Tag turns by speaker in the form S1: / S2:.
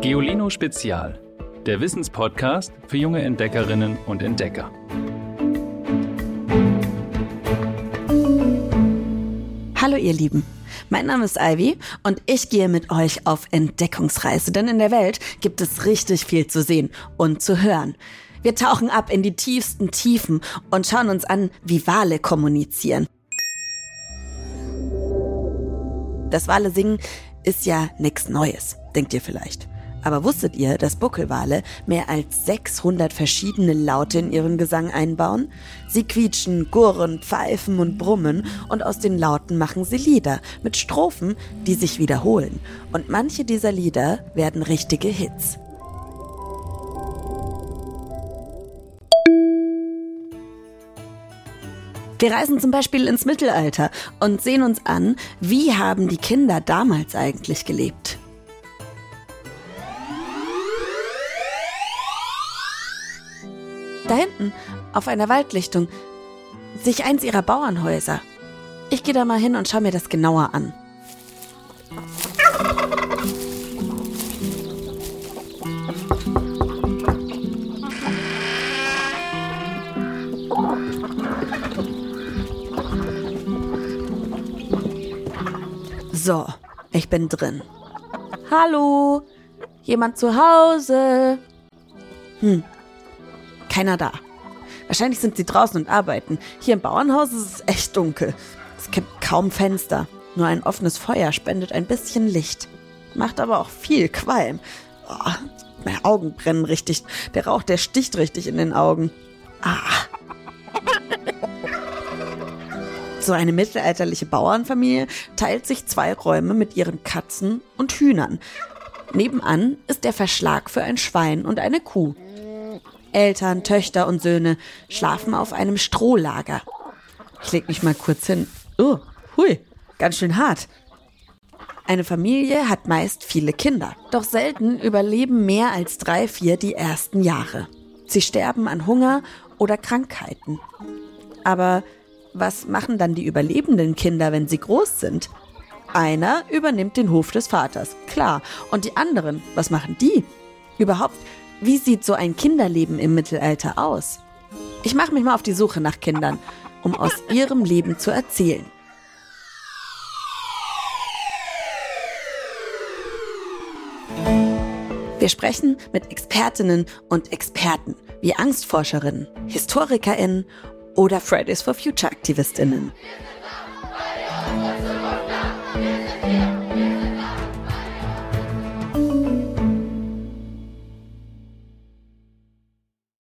S1: Geolino Spezial, der Wissenspodcast für junge Entdeckerinnen und Entdecker.
S2: Hallo ihr Lieben, mein Name ist Ivy und ich gehe mit euch auf Entdeckungsreise, denn in der Welt gibt es richtig viel zu sehen und zu hören. Wir tauchen ab in die tiefsten Tiefen und schauen uns an, wie Wale kommunizieren. Das Wale singen ist ja nichts Neues, denkt ihr vielleicht. Aber wusstet ihr, dass Buckelwale mehr als 600 verschiedene Laute in ihren Gesang einbauen? Sie quietschen, gurren, pfeifen und brummen und aus den Lauten machen sie Lieder mit Strophen, die sich wiederholen. Und manche dieser Lieder werden richtige Hits. Wir reisen zum Beispiel ins Mittelalter und sehen uns an, wie haben die Kinder damals eigentlich gelebt. Da hinten, auf einer Waldlichtung, sich eins ihrer Bauernhäuser. Ich gehe da mal hin und schaue mir das genauer an. So, ich bin drin. Hallo? Jemand zu Hause? Hm, keiner da. Wahrscheinlich sind sie draußen und arbeiten. Hier im Bauernhaus ist es echt dunkel. Es gibt kaum Fenster. Nur ein offenes Feuer spendet ein bisschen Licht. Macht aber auch viel Qualm. Oh, meine Augen brennen richtig. Der Rauch, der sticht richtig in den Augen. Ah. So eine mittelalterliche Bauernfamilie teilt sich zwei Räume mit ihren Katzen und Hühnern. Nebenan ist der Verschlag für ein Schwein und eine Kuh. Eltern, Töchter und Söhne schlafen auf einem Strohlager. Ich leg mich mal kurz hin. Oh, hui, ganz schön hart. Eine Familie hat meist viele Kinder, doch selten überleben mehr als drei, vier die ersten Jahre. Sie sterben an Hunger oder Krankheiten. Aber was machen dann die überlebenden Kinder, wenn sie groß sind? Einer übernimmt den Hof des Vaters, klar. Und die anderen, was machen die? Überhaupt, wie sieht so ein Kinderleben im Mittelalter aus? Ich mache mich mal auf die Suche nach Kindern, um aus ihrem Leben zu erzählen. Wir sprechen mit Expertinnen und Experten wie Angstforscherinnen, HistorikerInnen oder Fridays for Future Aktivistinnen.